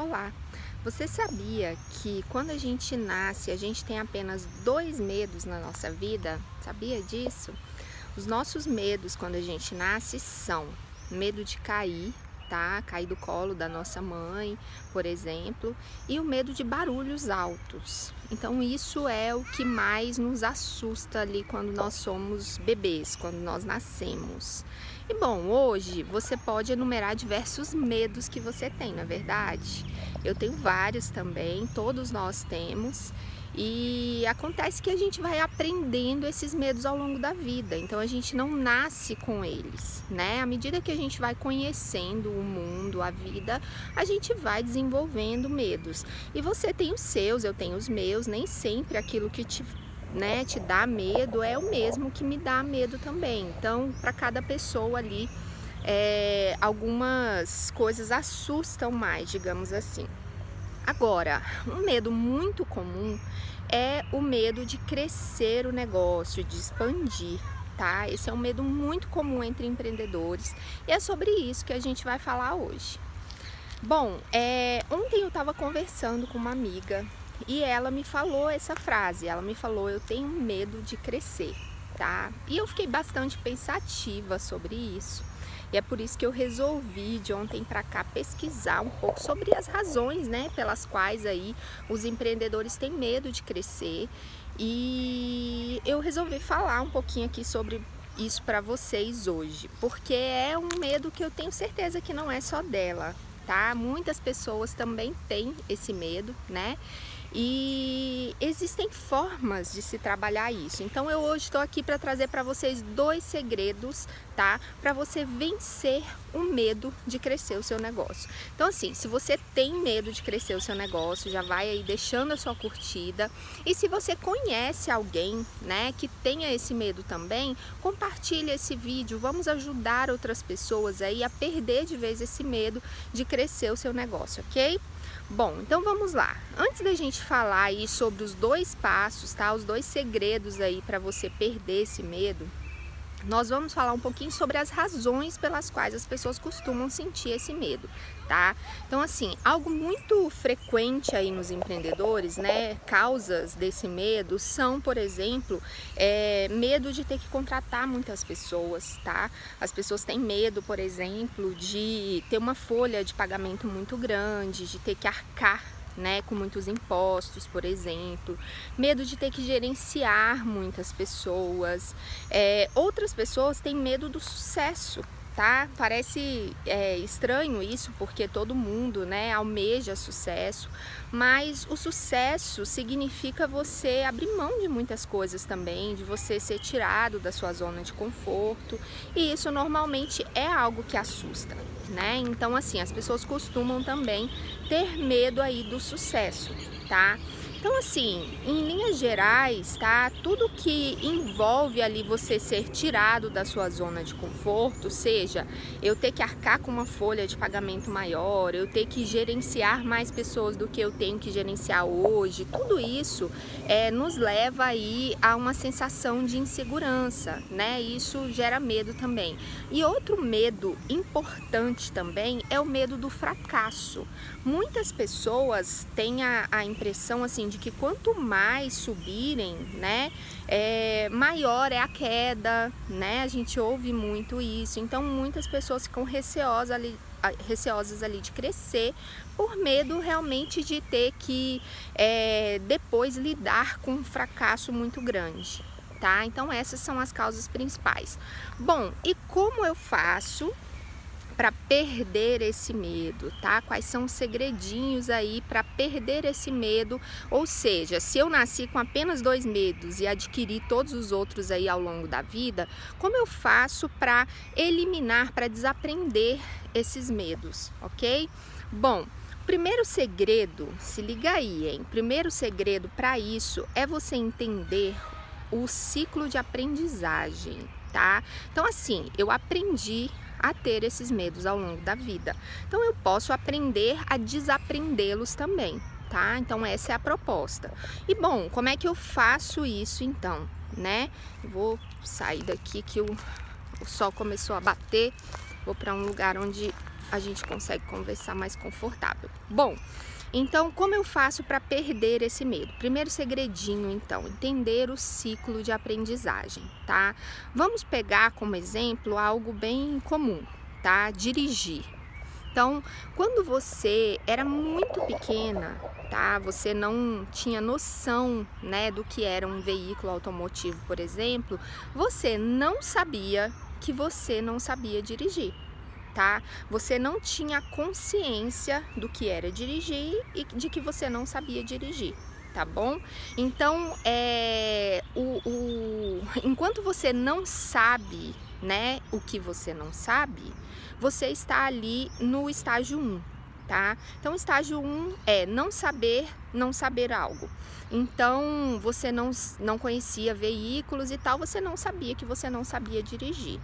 Olá! Você sabia que quando a gente nasce, a gente tem apenas dois medos na nossa vida? Sabia disso? Os nossos medos quando a gente nasce são medo de cair, tá? Cair do colo da nossa mãe, por exemplo, e o medo de barulhos altos. Então isso é o que mais nos assusta ali quando nós somos bebês, quando nós nascemos. E bom, hoje você pode enumerar diversos medos que você tem, na é verdade? Eu tenho vários também, todos nós temos. E acontece que a gente vai aprendendo esses medos ao longo da vida, então a gente não nasce com eles, né? À medida que a gente vai conhecendo o mundo, a vida, a gente vai desenvolvendo medos. E você tem os seus, eu tenho os meus, nem sempre aquilo que te né, te dá medo é o mesmo que me dá medo também. Então, para cada pessoa ali, é, algumas coisas assustam mais, digamos assim. Agora, um medo muito comum é o medo de crescer o negócio, de expandir, tá? Esse é um medo muito comum entre empreendedores e é sobre isso que a gente vai falar hoje. Bom, é, ontem eu estava conversando com uma amiga e ela me falou essa frase, ela me falou, eu tenho medo de crescer, tá? E eu fiquei bastante pensativa sobre isso. E é por isso que eu resolvi de ontem para cá pesquisar um pouco sobre as razões, né, pelas quais aí os empreendedores têm medo de crescer. E eu resolvi falar um pouquinho aqui sobre isso para vocês hoje, porque é um medo que eu tenho certeza que não é só dela, tá? Muitas pessoas também têm esse medo, né? E existem formas de se trabalhar isso. Então eu hoje estou aqui para trazer para vocês dois segredos, tá? Para você vencer o medo de crescer o seu negócio. Então assim, se você tem medo de crescer o seu negócio, já vai aí deixando a sua curtida. E se você conhece alguém, né, que tenha esse medo também, compartilhe esse vídeo. Vamos ajudar outras pessoas aí a perder de vez esse medo de crescer o seu negócio, ok? Bom, então vamos lá. Antes da gente falar aí sobre os dois passos, tá? Os dois segredos aí para você perder esse medo, nós vamos falar um pouquinho sobre as razões pelas quais as pessoas costumam sentir esse medo, tá? Então, assim, algo muito frequente aí nos empreendedores, né? Causas desse medo são, por exemplo, é, medo de ter que contratar muitas pessoas, tá? As pessoas têm medo, por exemplo, de ter uma folha de pagamento muito grande, de ter que arcar né, com muitos impostos, por exemplo, medo de ter que gerenciar muitas pessoas. É, outras pessoas têm medo do sucesso, tá? Parece é, estranho isso, porque todo mundo, né, almeja sucesso, mas o sucesso significa você abrir mão de muitas coisas também, de você ser tirado da sua zona de conforto, e isso normalmente é algo que assusta, né? Então, assim, as pessoas costumam também ter medo aí do sucesso, tá? Então, assim, em linhas gerais, tá? Tudo que envolve ali você ser tirado da sua zona de conforto, seja eu ter que arcar com uma folha de pagamento maior, eu ter que gerenciar mais pessoas do que eu tenho que gerenciar hoje, tudo isso é, nos leva aí a uma sensação de insegurança, né? Isso gera medo também. E outro medo importante também é o medo do fracasso. Muitas pessoas têm a, a impressão assim de que quanto mais subirem, né, é, maior é a queda, né? A gente ouve muito isso. Então muitas pessoas ficam receosas ali, receosas ali de crescer por medo realmente de ter que é, depois lidar com um fracasso muito grande. Tá? Então essas são as causas principais. Bom, e como eu faço para perder esse medo, tá? Quais são os segredinhos aí para perder esse medo? Ou seja, se eu nasci com apenas dois medos e adquiri todos os outros aí ao longo da vida, como eu faço para eliminar, para desaprender esses medos, ok? Bom, primeiro segredo, se liga aí, hein? Primeiro segredo para isso é você entender o ciclo de aprendizagem, tá? Então assim, eu aprendi a ter esses medos ao longo da vida. Então eu posso aprender a desaprendê-los também, tá? Então essa é a proposta. E bom, como é que eu faço isso então, né? Vou sair daqui que o, o sol começou a bater. Vou para um lugar onde a gente consegue conversar mais confortável. Bom, então como eu faço para perder esse medo? Primeiro segredinho, então, entender o ciclo de aprendizagem, tá? Vamos pegar como exemplo algo bem comum, tá? Dirigir. Então, quando você era muito pequena, tá? Você não tinha noção, né, do que era um veículo automotivo, por exemplo, você não sabia que você não sabia dirigir tá? Você não tinha consciência do que era dirigir e de que você não sabia dirigir, tá bom? Então, é, o, o, enquanto você não sabe, né, o que você não sabe, você está ali no estágio 1, tá? Então, estágio 1 é não saber, não saber algo. Então, você não, não conhecia veículos e tal, você não sabia que você não sabia dirigir.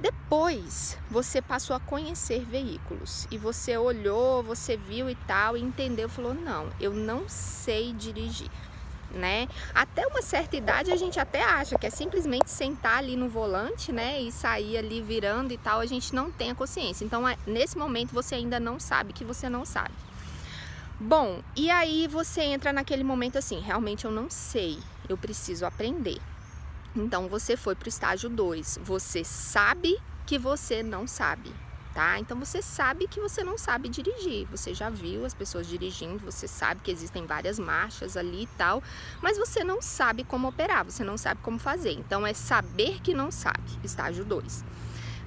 Depois você passou a conhecer veículos e você olhou, você viu e tal, e entendeu, falou: não, eu não sei dirigir. Né? Até uma certa idade a gente até acha que é simplesmente sentar ali no volante, né, e sair ali virando e tal, a gente não tem a consciência. Então, é, nesse momento você ainda não sabe que você não sabe. Bom, e aí você entra naquele momento assim, realmente eu não sei, eu preciso aprender. Então você foi para o estágio 2. Você sabe que você não sabe, tá? Então você sabe que você não sabe dirigir. Você já viu as pessoas dirigindo, você sabe que existem várias marchas ali e tal, mas você não sabe como operar, você não sabe como fazer. Então é saber que não sabe, estágio 2.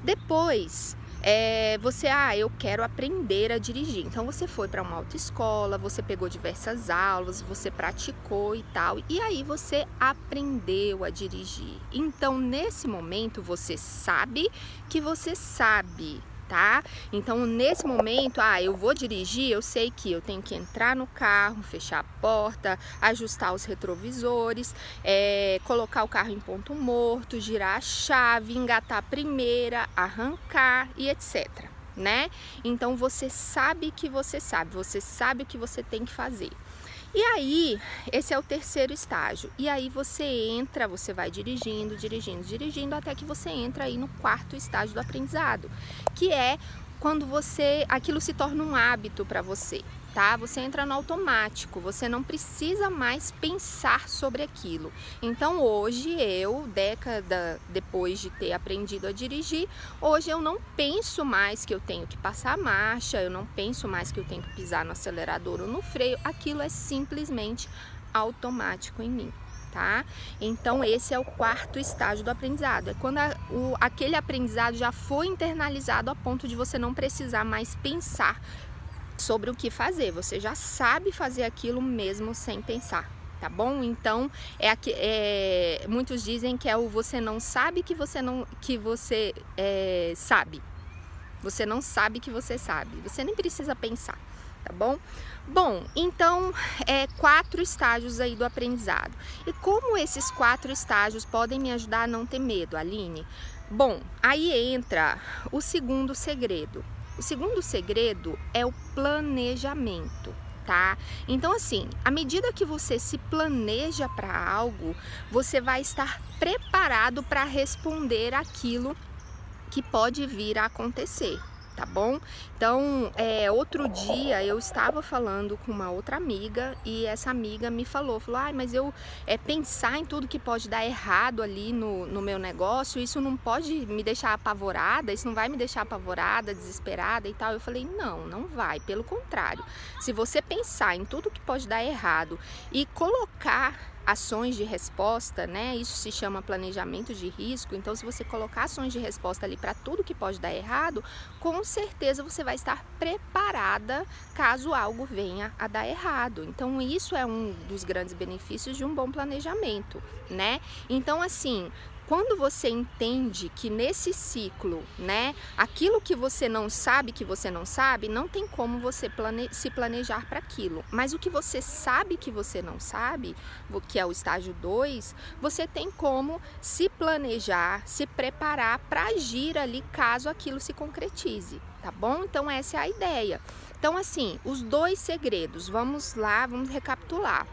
Depois, é, você, ah, eu quero aprender a dirigir. Então você foi para uma autoescola, você pegou diversas aulas, você praticou e tal, e aí você aprendeu a dirigir. Então nesse momento você sabe que você sabe tá? Então, nesse momento, ah, eu vou dirigir, eu sei que eu tenho que entrar no carro, fechar a porta, ajustar os retrovisores, é, colocar o carro em ponto morto, girar a chave, engatar a primeira, arrancar e etc. Né? Então você sabe que você sabe, você sabe o que você tem que fazer. E aí, esse é o terceiro estágio. E aí você entra, você vai dirigindo, dirigindo, dirigindo até que você entra aí no quarto estágio do aprendizado, que é quando você aquilo se torna um hábito para você tá? Você entra no automático, você não precisa mais pensar sobre aquilo. Então hoje eu, década depois de ter aprendido a dirigir, hoje eu não penso mais que eu tenho que passar a marcha, eu não penso mais que eu tenho que pisar no acelerador ou no freio, aquilo é simplesmente automático em mim. Tá? Então esse é o quarto estágio do aprendizado. É quando a, o, aquele aprendizado já foi internalizado a ponto de você não precisar mais pensar sobre o que fazer. Você já sabe fazer aquilo mesmo sem pensar, tá bom? Então, é, é muitos dizem que é o você não sabe que você não que você é, sabe. Você não sabe que você sabe. Você nem precisa pensar, tá bom? Bom, então é quatro estágios aí do aprendizado. E como esses quatro estágios podem me ajudar a não ter medo, Aline? Bom, aí entra o segundo segredo, o segundo segredo é o planejamento. Tá? Então, assim, à medida que você se planeja para algo, você vai estar preparado para responder aquilo que pode vir a acontecer tá bom? Então, é, outro dia eu estava falando com uma outra amiga e essa amiga me falou, falou, ah, mas eu é, pensar em tudo que pode dar errado ali no, no meu negócio, isso não pode me deixar apavorada, isso não vai me deixar apavorada, desesperada e tal. Eu falei, não, não vai, pelo contrário. Se você pensar em tudo que pode dar errado e colocar ações de resposta, né? Isso se chama planejamento de risco. Então, se você colocar ações de resposta ali para tudo que pode dar errado, com certeza você vai estar preparada caso algo venha a dar errado. Então, isso é um dos grandes benefícios de um bom planejamento, né? Então, assim, quando você entende que nesse ciclo, né, aquilo que você não sabe que você não sabe, não tem como você plane se planejar para aquilo. Mas o que você sabe que você não sabe, que é o estágio 2, você tem como se planejar, se preparar para agir ali caso aquilo se concretize, tá bom? Então essa é a ideia. Então assim, os dois segredos, vamos lá, vamos recapitular.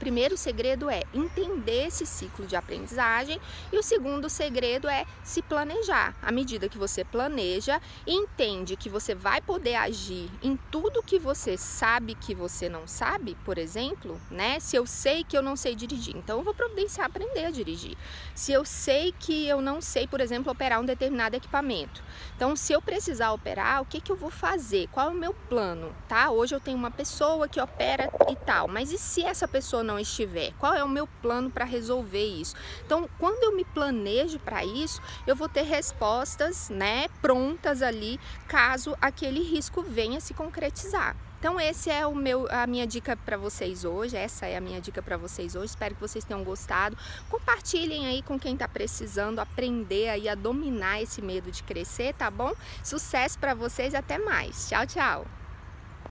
Primeiro segredo é entender esse ciclo de aprendizagem e o segundo segredo é se planejar. À medida que você planeja e entende que você vai poder agir em tudo que você sabe que você não sabe, por exemplo, né? Se eu sei que eu não sei dirigir, então eu vou providenciar aprender a dirigir. Se eu sei que eu não sei, por exemplo, operar um determinado equipamento, então se eu precisar operar, o que que eu vou fazer? Qual é o meu plano, tá? Hoje eu tenho uma pessoa que opera e tal, mas e se essa pessoa não estiver? Qual é o meu plano para resolver isso? Então, quando eu me planejo para isso, eu vou ter respostas, né, prontas ali, caso aquele risco venha se concretizar. Então esse é o meu a minha dica para vocês hoje, essa é a minha dica para vocês hoje. Espero que vocês tenham gostado. Compartilhem aí com quem está precisando aprender aí a dominar esse medo de crescer, tá bom? Sucesso para vocês, até mais. Tchau, tchau.